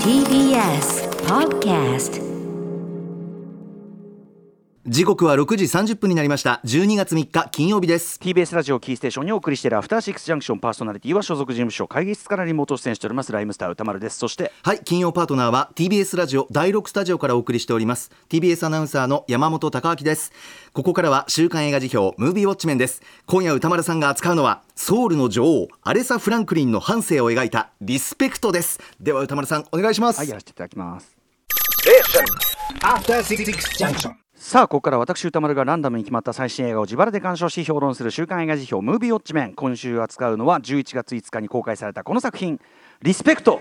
TBS Podcast 時刻は6時30分になりました。12月3日金曜日です。TBS ラジオキーステーションにお送りしているアフターシックスジャンクションパーソナリティは所属事務所会議室からリモート出演しております。ライムスター歌丸です。そしてはい金曜パートナーは TBS ラジオ第6スタジオからお送りしております。TBS アナウンサーの山本貴明です。ここからは週刊映画辞表ムービーウォッチメンです。今夜歌丸さんが扱うのはソウルの女王アレサ・フランクリンの半生を描いたリスペクトです。では歌丸さんお願いします、はいやらせていただきます。After Six Junction. さあここから私歌丸がランダムに決まった最新映画を自腹で鑑賞し評論する週刊映画辞表ムービーウォッチメン。今週扱うのは11月5日に公開されたこの作品「リスペクト」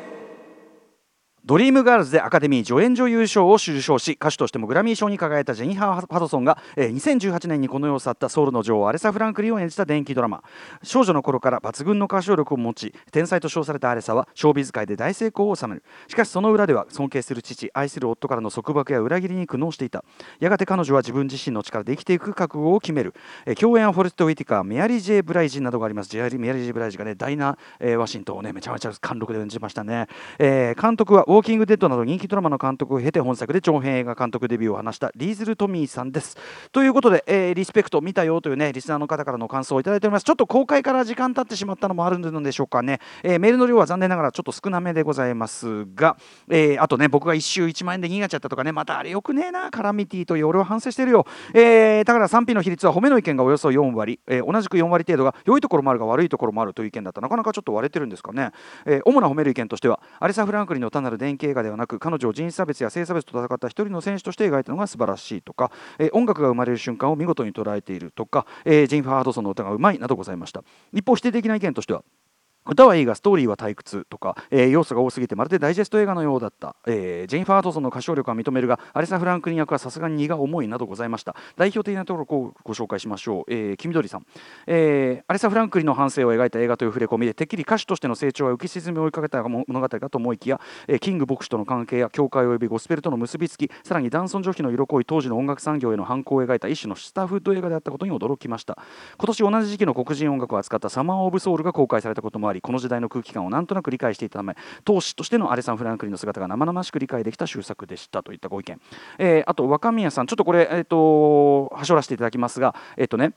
ドリームガールズでアカデミー助演女優賞を受賞し歌手としてもグラミー賞に輝いたジェニファー・パドソンが、えー2018年にこの世を去ったソウルの女王アレサ・フランクリンを演じた電気ドラマ。少女の頃から抜群の歌唱力を持ち天才と称されたアレサはショービズ界で大成功を収める。しかしその裏では尊敬する父愛する夫からの束縛や裏切りに苦悩していた。やがて彼女は自分自身の力で生きていく覚悟を決める、えー共演はフォレスト・ウィティカーメアリー・ジェイ・ブライジなどがあります。ジェアリメアリー・ジェイ・ブライジがねダイナ、えーワシントンをねめちゃめちゃ貫禄で演じましたね、えー監督は「ウォーキング・デッド」など人気ドラマの監督を経て本作で長編映画監督デビューを果たしたリーズル・トミーさんです。ということで、えーリスペクト見たよというねリスナーの方からの感想をいただいております。ちょっと公開から時間経ってしまったのもあるのでしょうかね、えーメールの量は残念ながらちょっと少なめでございますが、えーあとね僕が1周1万円で逃げちゃったとかねまたあれよくねえなカラミティという俺は反省してるよ、えーだから賛否の比率は褒めの意見がおよそ4割、え同じく4割程度が良いところもあるが悪いところもあるという意見だった。なかなかちょっと割れてるんですかね、え主な褒める意見としてはアレサ・フランクリンの単なる電気映画ではなく彼女を人種差別や性差別と戦った一人の選手として描いたのが素晴らしいとか、え音楽が生まれる瞬間を見事に捉えているとか、えジンファー・ハドソンの歌がうまいなどございました。一方否定的な意見としては歌はいいがストーリーは退屈とか、えー要素が多すぎてまるでダイジェスト映画のようだった、えージェニファー・アートソンの歌唱力は認めるがアレサ・フランクリン役はさすがに荷が重いなどございました。代表的なところをご紹介しましょう、えー、黄緑さん、えーアレサ・フランクリンの半生を描いた映画という触れ込みでてっきり歌手としての成長や浮き沈みを追いかけた物語かと思いきや、えーキング牧師との関係や教会及びゴスペルとの結びつきさらにダンソン女妃の色濃い当時の音楽産業への反抗を描いた一種のスターフード映画であったことに驚きました。今年同じ時期の黒人音楽を扱ったサマー・オブ・ソウルが公開されたこともありこの時代の空気感をなんとなく理解していたため投資としてのアレサン・フランクリンの姿が生々しく理解できた終作でしたといったご意見、えーあと若宮さんちょっとこれ、えー、とはしょらせていただきますがえっ、とね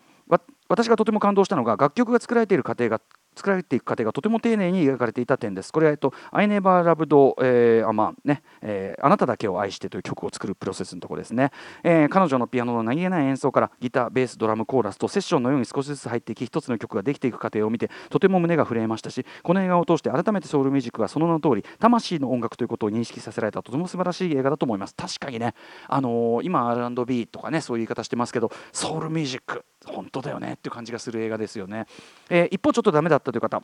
私がとても感動したのが楽曲が作られている過程が作られていく過程がとても丁寧に描かれていた点です。これは、えっと、I Never Loved、えーあまあねえーあなただけを愛してという曲を作るプロセスのところですね、えー彼女のピアノの何気ない演奏からギター、ベース、ドラム、コーラスとセッションのように少しずつ入っていき一つの曲ができていく過程を見てとても胸が震えましたしこの映画を通して改めてソウルミュージックがその名の通り魂の音楽ということを認識させられたとても素晴らしい映画だと思います確かにね、あのー今 R&B とかねそういう言い方してますけどソウルミュージック本当だよねっていう感じがする映画ですよね、えー一方ちょっとダメだったという方。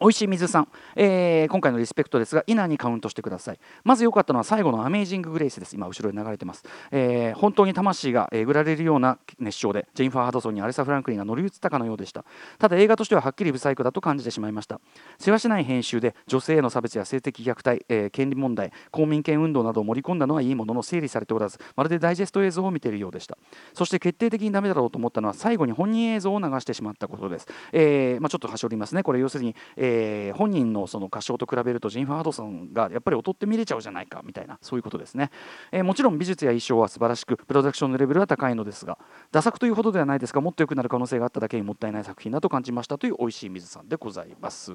美味しい水さん、えー今回のリスペクトですが、イナにカウントしてください。まず良かったのは最後のアメージング・グレイスです。今、後ろで流れてます。えー本当に魂がえぐられるような熱唱で、ジェインファー・ハドソンにアレサ・フランクリンが乗り移ったかのようでした。ただ、映画としてははっきり不細工だと感じてしまいました。世話しない編集で、女性への差別や性的虐待、えー権利問題、公民権運動などを盛り込んだのはいいものの整理されておらず、まるでダイジェスト映像を見ているようでした。そして決定的にダメだろうと思ったのは、最後に本人映像を流してしまったことです。えーまあ、ちょっと端折りますね。これ、要するに、えーえ本人のその歌唱と比べるとジェニファー・ドソンがやっぱり劣って見れちゃうじゃないかみたいなそういうことですね、えーもちろん美術や衣装は素晴らしくプロダクションのレベルは高いのですが駄作というほどではないですがもっと良くなる可能性があっただけにもったいない作品だと感じましたという美味しい水さんでございます。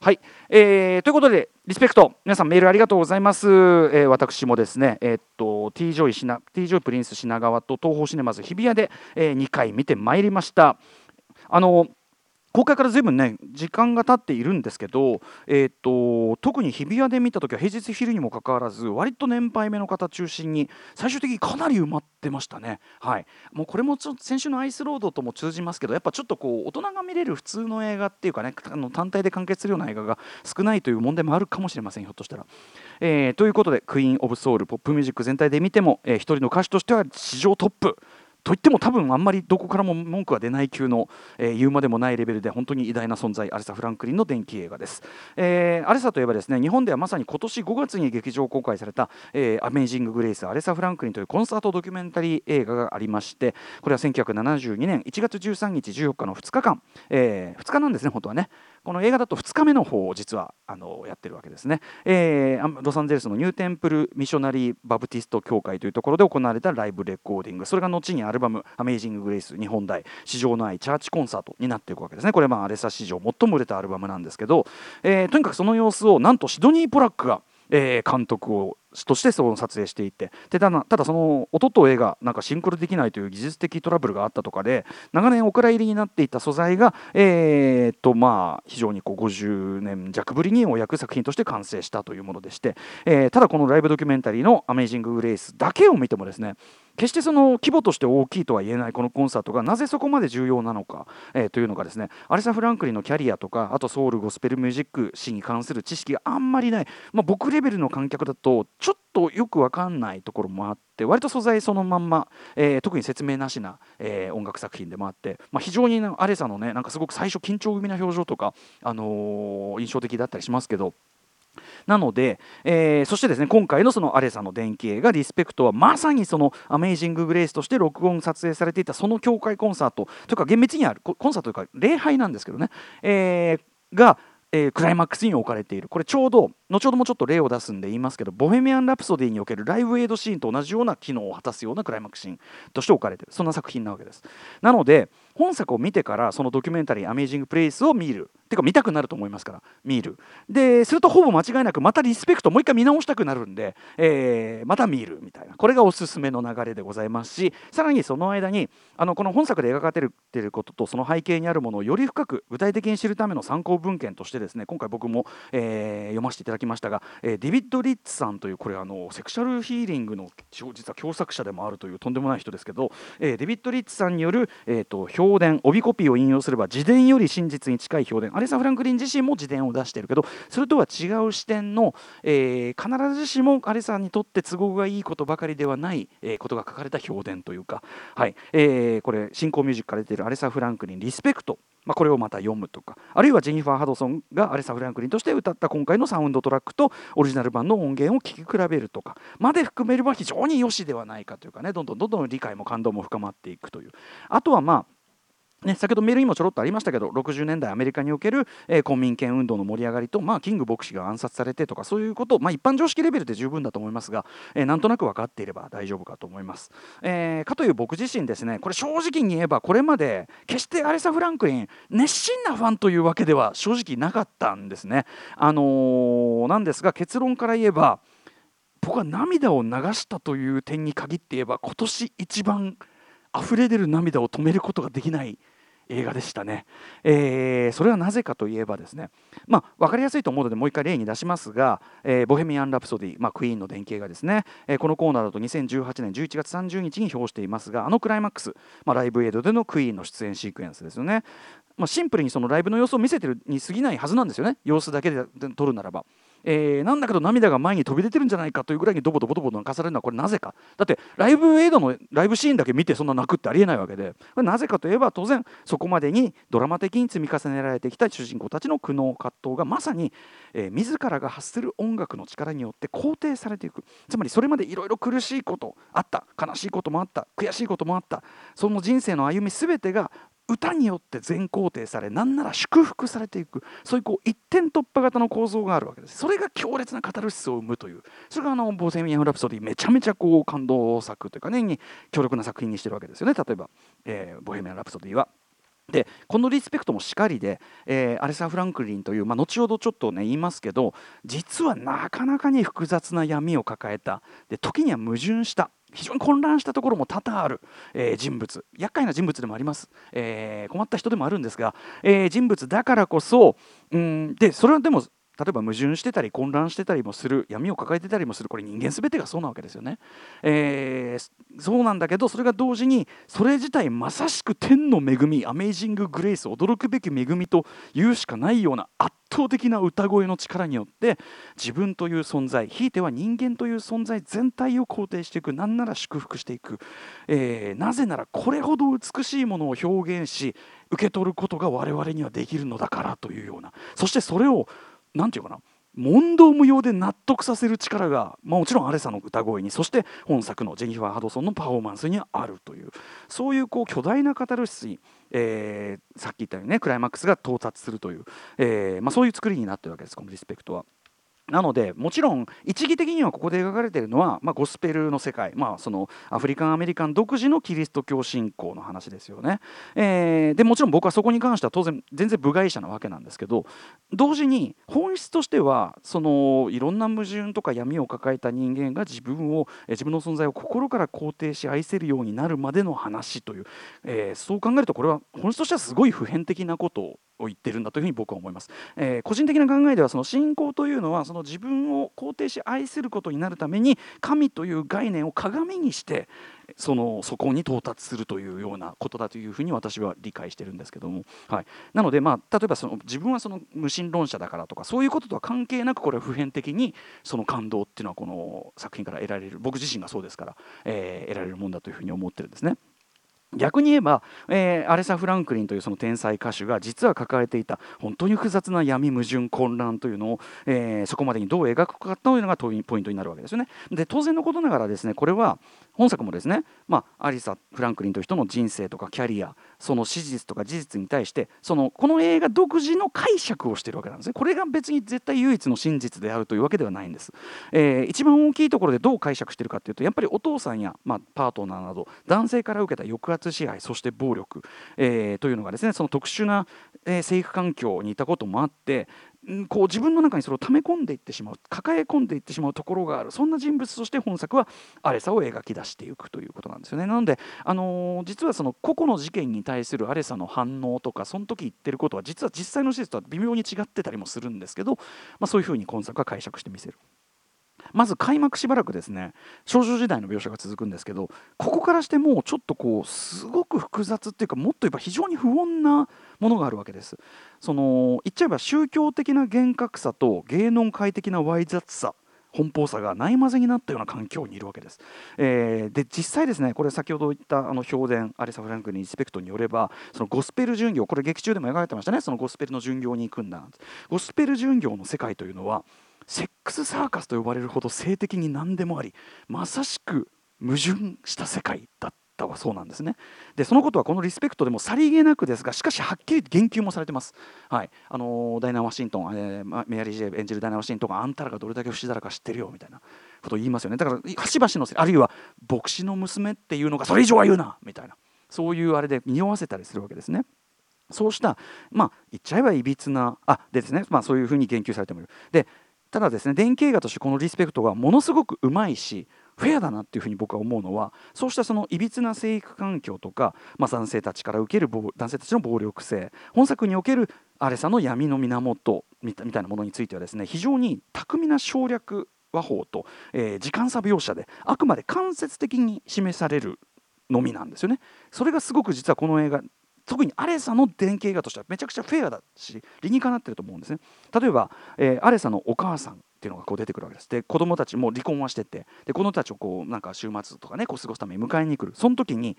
はい、えーということでリスペクト。皆さんメールありがとうございます、えー私もですねえーっと T ジョイ品 T ジョイプリンス品川と TOHOシネマズ日比谷で、え2回見てまいりました。あの公開からずいぶんね時間が経っているんですけど、えー、と特に日比谷で見た時は平日昼にもかかわらず割と年配目の方中心に最終的にかなり埋まってましたね。はい、もうこれもちょ先週の「アイスロード」とも通じますけどやっぱちょっとこう大人が見れる普通の映画っていうかねあの単体で完結するような映画が少ないという問題もあるかもしれませんひょっとしたら。えーということでクイーン・オブ・ソウルポップミュージック全体で見ても、えー一人の歌手としては史上トップ。といっても多分あんまりどこからも文句は出ない級の、えー言うまでもないレベルで本当に偉大な存在アレサ・フランクリンの電気映画です、えーアレサといえばですね日本ではまさに今年5月に劇場公開された、えーアメージング・グレイスアレサ・フランクリンというコンサートドキュメンタリー映画がありましてこれは1972年1月13日14日の2日間、え2日なんですね本当はね。この映画だと2日目の方を実はあのやってるわけですね、えー、ロサンゼルスのニューテンプルミショナリー・バプティスト教会というところで行われたライブレコーディング。それが後にアルバム「アメイジング・グレイス日本題至上の愛チャーチコンサート」になっていくわけですね。これまあアレサ史上最も売れたアルバムなんですけど、えー、とにかくその様子をなんとシドニー・ポラックがえー、監督をとしてその撮影していて。でただただその音と絵がなんかシンクロできないという技術的トラブルがあったとかで長年お蔵入りになっていた素材が、えー、とまあ非常にこう50年弱ぶりにお役作品として完成したというものでして、えー、ただこのライブドキュメンタリーの「アメイジング・グレイス」だけを見てもですね決してその規模として大きいとは言えないこのコンサートがなぜそこまで重要なのか、えー、というのがですねアレサ・フランクリンのキャリアとかあとソウルゴスペルミュージック史に関する知識があんまりない、まあ、僕レベルの観客だとちょっとよく分かんないところもあって割と素材そのまんま、えー、特に説明なしな、えー、音楽作品でもあって、まあ、非常にアレサのねなんかすごく最初緊張気味な表情とか、あの印象的だったりしますけどなので、えー、そしてですね今回のそのアレサの電気映画「リスペクト」はまさにその「アメイジング・グレイス」として録音撮影されていたその教会コンサートというか厳密にあるコンサートというか礼拝なんですけどね、えー、が、えー、クライマックスに置かれている。これちょうど後ほどもちょっと例を出すんで言いますけど「ボヘミアン・ラプソディ」におけるライブエイドシーンと同じような機能を果たすようなクライマックスシーンとして置かれている。そんな作品なわけです。なので本作を見てからそのドキュメンタリー「アメイジング・プレイス」を見る。てか見たくなると思いますから。見る。でするとほぼ間違いなくまたリスペクトもう一回見直したくなるんで、えー、また見るみたいな。これがおすすめの流れでございますしさらにその間にあのこの本作で描かれていることとその背景にあるものをより深く具体的に知るための参考文献としてですね今回僕も、えー、読ませていただきましたが、えー、ディビッド・リッツさんというこれあのセクシャルヒーリングの実は共作者でもあるというとんでもない人ですけど、えー、ディビッド・リッツさんによる、えーと、評伝帯コピーを引用すれば自伝より真実に近い評伝アレサ・フランクリン自身も自伝を出してるけどそれとは違う視点の、えー、必ずしもアレサにとって都合がいいことばかりではない、えー、ことが書かれた評伝というか、はい。えー、これ新興ミュージックから出ているアレサ・フランクリンリスペクト。まあ、これをまた読むとか。あるいはジェニファー・ハドソンがアレサ・フランクリンとして歌った今回のサウンドトラックとオリジナル版の音源を聴き比べるとか。まで含めれば非常に良しではないかというかね。どんどんどんどん理解も感動も深まっていくという。あとはまあね、先ほどメールにもちょろっとありましたけど60年代アメリカにおける、えー、公民権運動の盛り上がりと、まあ、キング牧師が暗殺されてとかそういうこと、まあ、一般常識レベルで十分だと思いますが、えー、なんとなく分かっていれば大丈夫かと思います、えー、かという僕自身ですねこれ正直に言えばこれまで決してアレサ・フランクリン熱心なファンというわけでは正直なかったんですね。あのー、なんですが結論から言えば僕は涙を流したという点に限って言えば今年一番溢れ出る涙を止めることができない映画でしたね、えー、それはなぜかといえばですね、まあ、分かりやすいと思うのでもう一回例に出しますが「えー、ボヘミアン・ラプソディ」まあ、クイーンの電気映画ですね、えー、このコーナーだと2018年11月30日に表していますがあのクライマックス、まあ、ライブエイドでのクイーンの出演シークエンスですよね、まあ、シンプルにそのライブの様子を見せてるに過ぎないはずなんですよね。様子だけで撮るならば。えー、なんだけど涙が前に飛び出てるんじゃないかというぐらいにドボドボドボ泣かされるのはこれなぜか。だってライブエイドのライブシーンだけ見てそんな泣くってありえないわけで。なぜかといえば当然そこまでにドラマ的に積み重ねられてきた主人公たちの苦悩葛藤がまさに、えー、自らが発する音楽の力によって肯定されていく。つまりそれまでいろいろ苦しいことあった悲しいこともあった悔しいこともあった。その人生の歩み全てが歌によって全肯定されなんなら祝福されていくそういうこう一点突破型の構造があるわけです。それが強烈なカタルシスを生むという。それがあのボセミアン・ラプソディめちゃめちゃこう感動作というかねに強力な作品にしてるわけですよね。例えば、えー、ボヘミアン・ラプソディは。でこのリスペクトもしかりで、えー、アレサ・フランクリンという、まあ、後ほどちょっとね言いますけど実はなかなかに複雑な闇を抱えた。で時には矛盾した。非常に混乱したところも多々ある、えー、人物。厄介な人物でもあります、えー、困った人でもあるんですが、えー、人物だからこそうんでそれはでも例えば矛盾してたり混乱してたりもする闇を抱えてたりもする。これ人間全てがそうなわけですよね、えー、そうなんだけどそれが同時にそれ自体まさしく天の恵みアメイジング・グレイス驚くべき恵みと言うしかないような圧倒的な歌声の力によって自分という存在ひいては人間という存在全体を肯定していくなんなら祝福していく、えー、なぜならこれほど美しいものを表現し受け取ることが我々にはできるのだからというような。そしてそれを何て言うかな問答無用で納得させる力が、まあ、もちろんアレサの歌声にそして本作のジェニファー・ハドソンのパフォーマンスにあるというそういうこう巨大なカタルシスに、えー、さっき言ったようにねクライマックスが到達するという、えーまあ、そういう作りになってるわけですこのリスペクトは。なのでもちろん一義的にはここで描かれているのは、まあ、ゴスペルの世界、まあ、そのアフリカン・アメリカン独自のキリスト教信仰の話ですよね。えー、でもちろん僕はそこに関しては当然全然部外者なわけなんですけど同時に本質としてはそのいろんな矛盾とか闇を抱えた人間が自分を自分の存在を心から肯定し愛せるようになるまでの話という、えー、そう考えるとこれは本質としてはすごい普遍的なことを言ってるんだというふに僕は思います、えー、個人的な考えではその信仰というのはその自分を肯定し愛することになるために神という概念を鏡にしてそのそこに到達するというようなことだというふうに私は理解してるんですけども、はい、なので、まあ、例えばその自分はその無神論者だからとかそういうこととは関係なくこれは普遍的にその感動っていうのはこの作品から得られる僕自身がそうですから、えー、得られるもんだというふうに思ってるんですね。逆に言えば、えー、アレサ・フランクリンというその天才歌手が実は抱えていた本当に複雑な闇矛盾混乱というのを、えー、そこまでにどう描くかというのがポイントになるわけですよね。で当然のことながらですねこれは本作もですね、まあ、アリサ・フランクリンという人の人生とかキャリアその史実とか事実に対してそのこの映画独自の解釈をしているわけなんですね。これが別に絶対唯一の真実であるというわけではないんです。えー、一番大きいところでどう解釈しているかというとやっぱりお父さんや、まあ、パートナーなど男性から受けた抑圧支配そして暴力、えー、というのがですねその特殊な、えー、生育環境にいたこともあってこう自分の中にそれを溜め込んでいってしまう抱え込んでいってしまうところがあるそんな人物として本作はアレサを描き出していくということなんですよねなので、あのー、実はその個々の事件に対するアレサの反応とかその時言ってることは実は実際の事実とは微妙に違ってたりもするんですけど、まあ、そういうふうに今作は解釈してみせる。まず開幕しばらくですね少女時代の描写が続くんですけどここからしてもうちょっとこうすごく複雑っていうかもっと言えば非常に不穏なものがあるわけですその言っちゃえば宗教的な厳格さと芸能界的なわい雑さ奔放さがないまぜになったような環境にいるわけです。えー、で実際ですねこれ先ほど言ったあの評伝アレサ・フランクにリスペクトによればそのゴスペル巡業これ劇中でも描かれてましたねそのゴスペルの巡業に行くんだゴスペル巡業の世界というのはセックスサーカスと呼ばれるほど性的に何でもありまさしく矛盾した世界だったはそうなんですね。でそのことはこのリスペクトでもさりげなくですがしかしはっきり言及もされてます、はい。あのダイナ・ワシントン、えー、メアリー・ジェイ演じるダイナ・ワシントンがあんたらがどれだけ不死だらか知ってるよみたいなことを言いますよね。だから端々のあるいは牧師の娘っていうのがそれ以上は言うな！みたいな。そういうあれで匂わせたりするわけですね。そうしたまあ言っちゃえばいびつなあでですね、まあ、そういうふうに言及されてもいる。でただですね電気映画としてこのリスペクトがものすごくうまいしフェアだなっていうふうに僕は思うのはそうしたそのいびつな生育環境とか、まあ、男性たちから受ける男性たちの暴力性本作におけるアレサの闇の源みたいなものについてはですね非常に巧みな省略和法と、えー、時間差描写であくまで間接的に示されるのみなんですよね。それがすごく実はこの映画特にアレサの電気映画としてはめちゃくちゃフェアだし理にかなってると思うんですね。例えば、えー、アレサのお母さんっていうのがこう出てくるわけです。で子供たちも離婚はしてて。で子供たちをこうなんか週末とかねこう過ごすために迎えに来る。その時に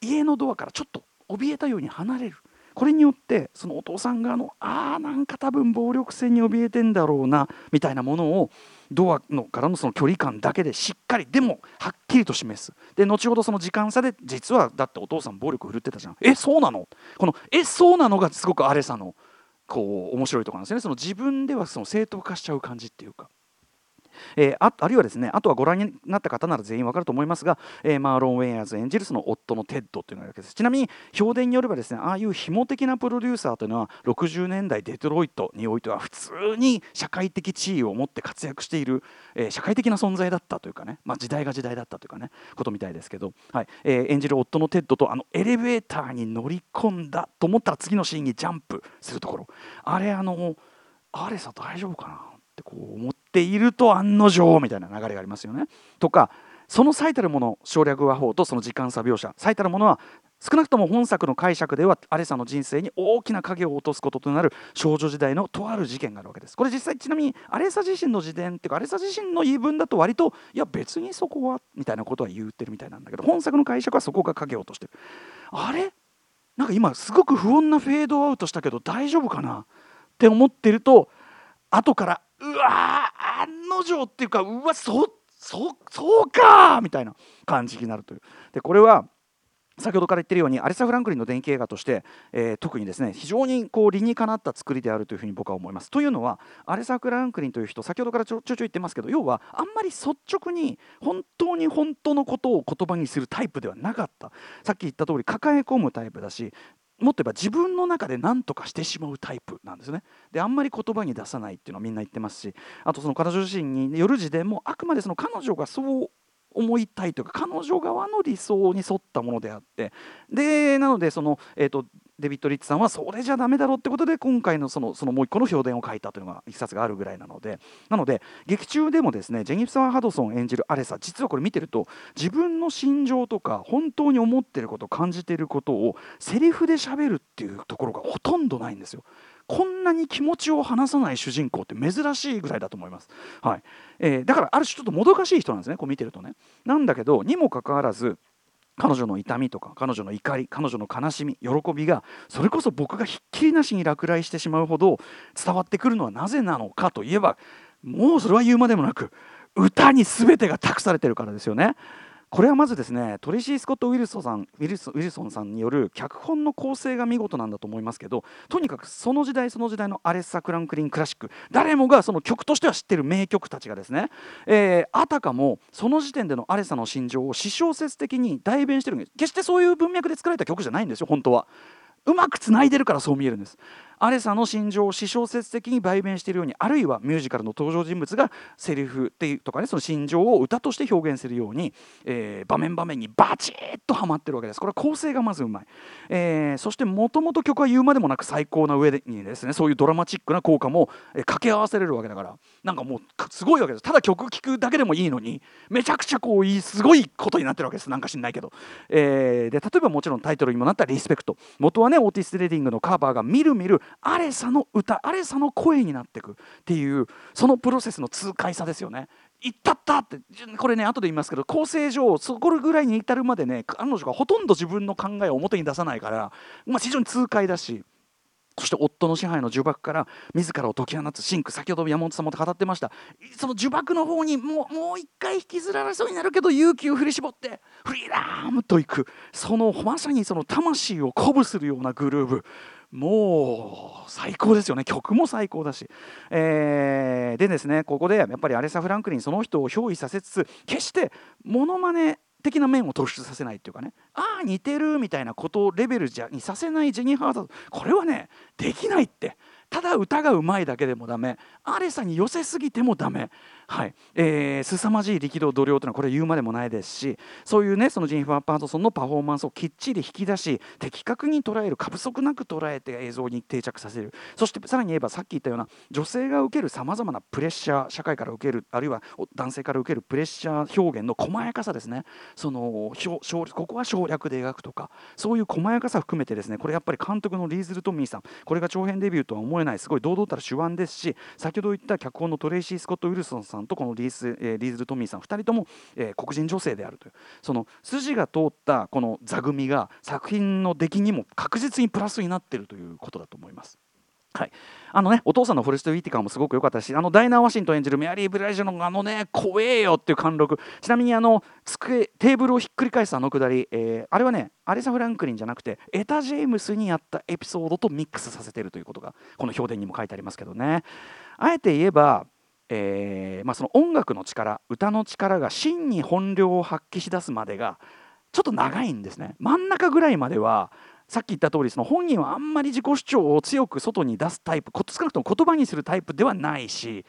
家のドアからちょっと怯えたように離れる。これによってそのお父さん側のああなんか多分暴力性に怯えてんだろうなみたいなものをドアのからのその距離感だけでしっかりでもはっきりと示す。で後ほどその時間差で実はだってお父さん暴力振るってたじゃん。えそうなの？このえそうなのがすごくアレサのこう面白いところなんですよね。その自分ではその正当化しちゃう感じっていうか。えー、ああるいはですねあとはご覧になった方なら全員わかると思いますが、えー、マーロン・ウェイアンズ演じるその夫のテッドというのがわけです。ちなみに評伝によればですねああいうヒモ的なプロデューサーというのは60年代デトロイトにおいては普通に社会的地位を持って活躍している、えー、社会的な存在だったというかね、まあ、時代が時代だったというかねことみたいですけど、はい。えー、演じる夫のテッドとあのエレベーターに乗り込んだと思ったら次のシーンにジャンプするところ。あれあのアレサ大丈夫かなってこう思っていると案の定みたいな流れがありますよね。とかその最たるもの省略話法とその時間差描写最たるものは少なくとも本作の解釈ではアレサの人生に大きな影を落とすこととなる少女時代のとある事件があるわけです。これ実際ちなみにアレサ自身の自伝っていうかアレサ自身の言い分だと割といや別にそこはみたいなことは言ってるみたいなんだけど本作の解釈はそこが影を落としてる。あれ？なんか今すごく不穏なフェードアウトしたけど大丈夫かな？って思ってると後からうわー案の定っていうかうわそそそうかみたいな感じになるというでこれは先ほどから言ってるようにアレサ・フランクリンの電気映画として、えー、特にですね非常にこう理にかなった作りであるというふうに僕は思います。というのはアレサ・フランクリンという人先ほどからちょちょちょ言ってますけど要はあんまり率直に本当に本当のことを言葉にするタイプではなかったさっき言った通り抱え込むタイプだしもっと言えば自分の中で何とかしてしまうタイプなんですね。であんまり言葉に出さないっていうのはみんな言ってますしあとその彼女自身による自伝もあくまでその彼女がそう思いたいというか彼女側の理想に沿ったものであってでなのでその、えーと、デビッド・リッツさんはそれじゃダメだろうってことで今回のそのそのもう一個の評伝を書いたというのが一冊があるぐらいなのでなので劇中でもですねジェニフサー・ハドソン演じるアレサ実はこれ見てると自分の心情とか本当に思ってること感じてることをセリフで喋るっていうところがほとんどないんですよ。こんなに気持ちを話さない主人公って珍しいぐらいだと思います。はいえー、だからある種ちょっともどかしい人なんですねこう見てるとね。なんだけどにもかかわらず彼女の痛みとか彼女の怒り彼女の悲しみ喜びがそれこそ僕がひっきりなしに落雷してしまうほど伝わってくるのはなぜなのかといえばもうそれは言うまでもなく歌に全てが託されてるからですよね。これはまずですねトリシー・スコット・ウィルソンさんウィルソウィルソンさんによる脚本の構成が見事なんだと思いますけどとにかくその時代その時代のアレッサ・クランクリン・クラシック誰もがその曲としては知ってる名曲たちがですね、えー、あたかもその時点でのアレッサの心情を私小説的に代弁してるんです決してそういう文脈で作られた曲じゃないんですよ本当は。うまくつないでるからそう見えるんですアレサの心情を私小説的に代弁しているようにあるいはミュージカルの登場人物がセリフっていうとかねその心情を歌として表現するように、えー、場面場面にバチッとはまってるわけです。これは構成がまずうまい、えー、そしてもともと曲は言うまでもなく最高な上にですねそういうドラマチックな効果も、えー、掛け合わせれるわけだからなんかもうすごいわけです。ただ曲聴くだけでもいいのにめちゃくちゃこういいすごいことになってるわけです。なんか知んないけど、えー、で例えばもちろんタイトルにもなった「リスペクト」元はねオーティス・レディングのカバーがみるみるアレサの歌アレサの声になっていくっていうそのプロセスの痛快さですよね。いったったってこれね後で言いますけど構成上そこぐらいに至るまでね彼女がほとんど自分の考えを表に出さないから、まあ、非常に痛快だしそして夫の支配の呪縛から自らを解き放つシンク先ほど山本さんも語ってました。その呪縛の方にもう一回引きずられそうになるけど勇気を振り絞ってフリーダムといく。そのまさにその魂を鼓舞するようなグルーブ。もう最高ですよね。曲も最高だし、えー、でですねここでやっぱりアレサ・フランクリンその人を憑依させつつ決してモノマネ的な面を突出させないっていうかね。ああ似てるみたいなことレベルじゃにさせないジェニー・ハーザードこれはねできないって。ただ歌がうまいだけでもダメ。アレサに寄せすぎてもダメ。はい。えー、凄まじい力道度量というのはこれ言うまでもないですしそういうねそのジェニファー・パートソンのパフォーマンスをきっちり引き出し的確に捉える過不足なく捉えて映像に定着させる。そしてさらに言えばさっき言ったような女性が受けるさまざまなプレッシャー社会から受けるあるいは男性から受けるプレッシャー表現の細やかさですね。そのここは省略で描くとかそういう細やかさ含めてですねこれやっぱり監督のリーズル・トミーさんこれが長編デビューとは思えないすごい堂々たる手腕ですし先ほど言った脚本のトレイシー・スコット・ウィルソンさんとこのリース、えー、リーズル・トミーさん2人とも、えー、黒人女性であるという。その筋が通ったこの座組が作品の出来にも確実にプラスになっているということだと思います。はい、あのねお父さんのフォレスト・ウィティカーもすごく良かったしあのダイナー・ワシントン演じるメアリー・ブライジョのあのね怖えよっていう貫禄。ちなみにあの机テーブルをひっくり返すあのくだり、えー、あれはねアレサ・フランクリンじゃなくてエタ・ジェームスにやったエピソードとミックスさせてるということがこの評伝にも書いてありますけどね。あえて言えばえー、まあ、その音楽の力歌の力が真に本領を発揮し出すまでがちょっと長いんですね真ん中ぐらいまではさっき言った通りそり本人はあんまり自己主張を強く外に出すタイプ少なくとも言葉にするタイプではないし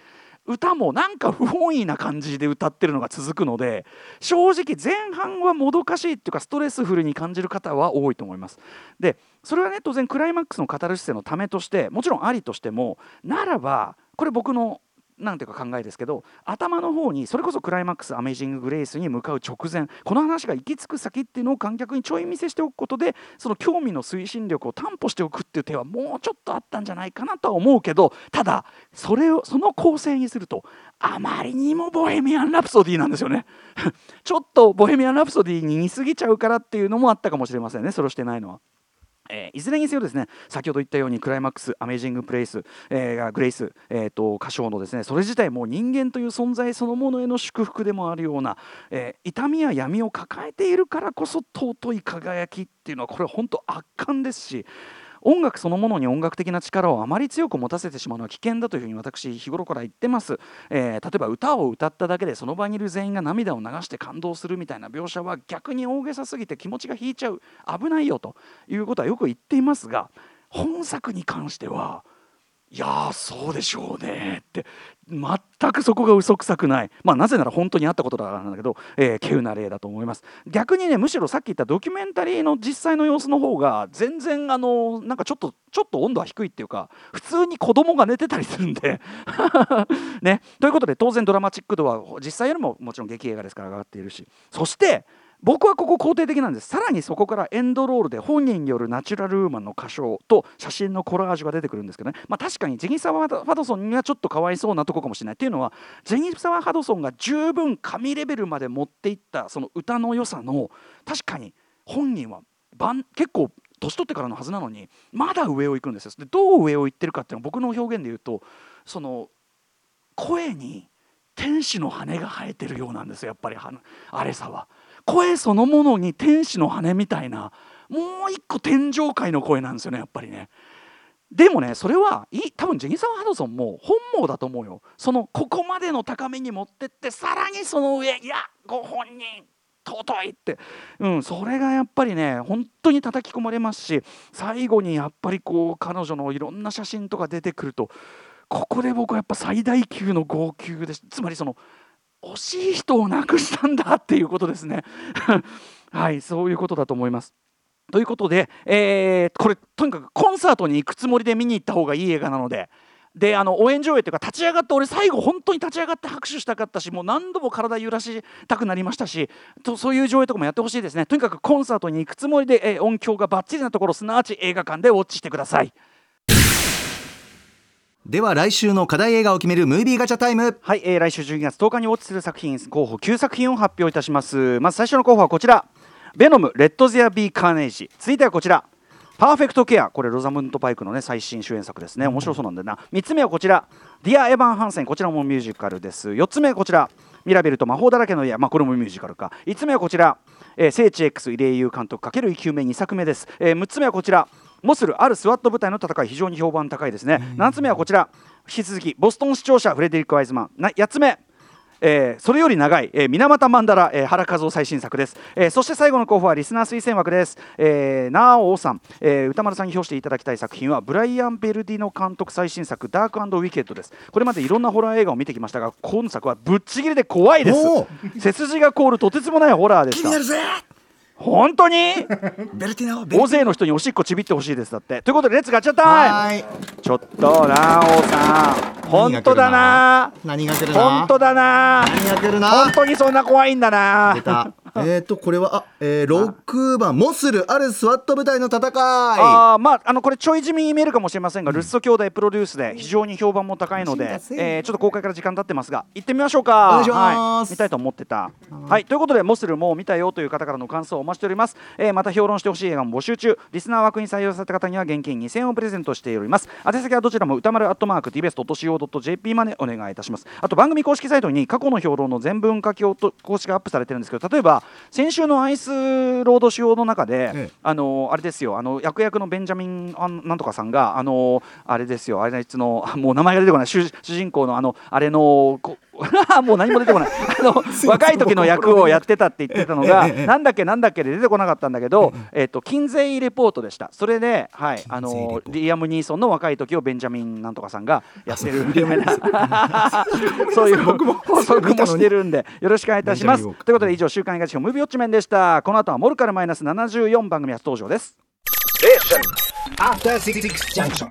歌もなんか不本意な感じで歌ってるのが続くので正直前半はもどかしいっていうかストレスフルに感じる方は多いと思います。でそれはね当然クライマックスのカタルシスのためとしてもちろんありとしてもならばこれ僕のなんていうか考えですけど頭の方にそれこそクライマックスアメイジング・グレイスに向かう直前この話が行き着く先っていうのを観客にちょい見せしておくことでその興味の推進力を担保しておくっていう手はもうちょっとあったんじゃないかなとは思うけどただそれをその構成にするとあまりにもボヘミアン・ラプソディなんですよね ちょっとボヘミアン・ラプソディに似すぎちゃうからっていうのもあったかもしれませんねそれをしてないのは。えーいずれにせよですね先ほど言ったようにクライマックスアメージングプレイス、えーグレイス、えー、と歌唱のですねそれ自体もう人間という存在そのものへの祝福でもあるような、えー痛みや闇を抱えているからこそ尊い輝きっていうのはこれ本当圧巻ですし音楽そのものに音楽的な力をあまり強く持たせてしまうのは危険だというふうに私日頃から言ってます、えー例えば歌を歌っただけでその場にいる全員が涙を流して感動するみたいな描写は逆に大げさすぎて気持ちが引いちゃう。危ないよということはよく言っていますが本作に関してはいやそうでしょうねって。全くそこが嘘くさくない、まあ、なぜなら本当にあったことだからなんだけど、えー、稀有な例だと思います。逆にねむしろさっき言ったドキュメンタリーの実際の様子の方が全然あのなんかちょっとちょっと温度は低いっていうか普通に子供が寝てたりするんで。ね。ということで当然ドラマチック度は実際よりももちろん劇映画ですから上がっているし。そして僕はここ肯定的なんです。さらにそこからエンドロールで本人によるナチュラルウーマンの歌唱と写真のコラージュが出てくるんですけどね、まあ、確かにジェニサワ・ファドソンにはちょっとかわいそうなとこかもしれない。っていうのはジェニサワ・ハドソンが十分神レベルまで持っていったその歌の良さの確かに本人は結構年取ってからのはずなのにまだ上を行くんですよ。でどう上を行ってるかっていうのは僕の表現で言うとその声に天使の羽が生えてるようなんですよ。やっぱりはアレサは。声そのものに天使の羽みたいなもう一個天上界の声なんですよねやっぱりね。でもねそれはい多分ジェニサワ・ハドソンも本望だと思うよ。そのここまでの高みに持ってってさらにその上いやご本人尊いって、うん、それがやっぱりね本当に叩き込まれますし最後にやっぱりこう彼女のいろんな写真とか出てくるとここで僕はやっぱ最大級の号泣でつまりその惜しい人を亡くしたんだっていうことですね。はいそういうことだと思います。ということで、えーこれとにかくコンサートに行くつもりで見に行った方がいい映画なので。であの応援上映というか立ち上がって俺最後本当に立ち上がって拍手したかったしもう何度も体揺らしたくなりましたしとそういう上映とかもやってほしいですね。とにかくコンサートに行くつもりで、えー音響がバッチリなところすなわち映画館でウォッチしてください。では来週の課題映画を決めるムービーガチャタイム。はい、えー来週12月10日にウォッチする作品候補9作品を発表いたします。まず最初の候補はこちら。ベノムレッド・ゼア・ビー・カーネージ続いてはこちら。パーフェクト・ケアこれロザムント・パイクのね最新主演作ですね。面白そうなんだよな。3つ目はこちら。ディア・エヴァン・ハンセンこちらもミュージカルです。4つ目はこちら。ミラベルと魔法だらけの家。まあこれもミュージカルか。5つ目はこちら、えー聖地 X 入江悠監督×イキウメ2作目です、え6つ目はこちらモスルあるスワット部隊の戦い非常に評判高いですね。7つ目はこちら。引き続きボストン市庁舎フレデリック・ワイズマン。な8つ目。えーそれより長い、えー、水俣曼荼羅、えー原和夫最新作です、えーそして最後の候補はリスナー推薦枠です、えー、ナーオーさん、えー宇多丸さんに評していただきたい作品はブライアン・ベルティノ監督最新作ダークウィケッドです。これまでいろんなホラー映画を見てきましたが今作はぶっちぎりで怖いです。お背筋が凍るとてつもないホラーでした。ぜ本当に？ベルティナオベル大勢の人におしっこちびってほしいですだって。ということで Let's ガチャタイムちょっとナーオーさん。本当だな。何が来るな本当だな。何が来るな本当にそんな怖いんだな えっとこれはあ、えー、6番モスルあるスワット部隊の戦い。あーまああのこれちょい地味に見えるかもしれませんが、ルッソ兄弟プロデュースで非常に評判も高いので、えーちょっと公開から時間経ってますが行ってみましょうか。お願いします。はい、見たいと思ってた。はい。ということでモスルもう見たよという方からの感想をお待ちしております、えーまた評論してほしい映画も募集中。リスナー枠に採用された方には現金2000円をプレゼントしております。宛先はどちらも歌丸アットマーク TBS.CO.JP までお願いいたします。あと番組公式サイトに過去の評論の全文書きをと公式がアップされてるんですけど例えば先週のアイスロード仕様の中で、ええ。あのあれですよあの役役のベンジャミンあんなんとかさんがあのあれですよあれいつのあもう名前が出てこない主主人公のあのあれのこ もう何も出てこない。あ の若い時の役をやってたって言ってたのが なんだっけなんだっけで出てこなかったんだけど、えっと金税レポートでした。それではいあのリアム・ニーソンの若い時をベンジャミンなんとかさんがやってる。有名なそういう補足もしてるんでよろしくお願いいたします。ということで以上週刊映画辞表ムービーウォッチメンでした。この後はモルカルマイナス74番組初登場です。Station. After Six Junction.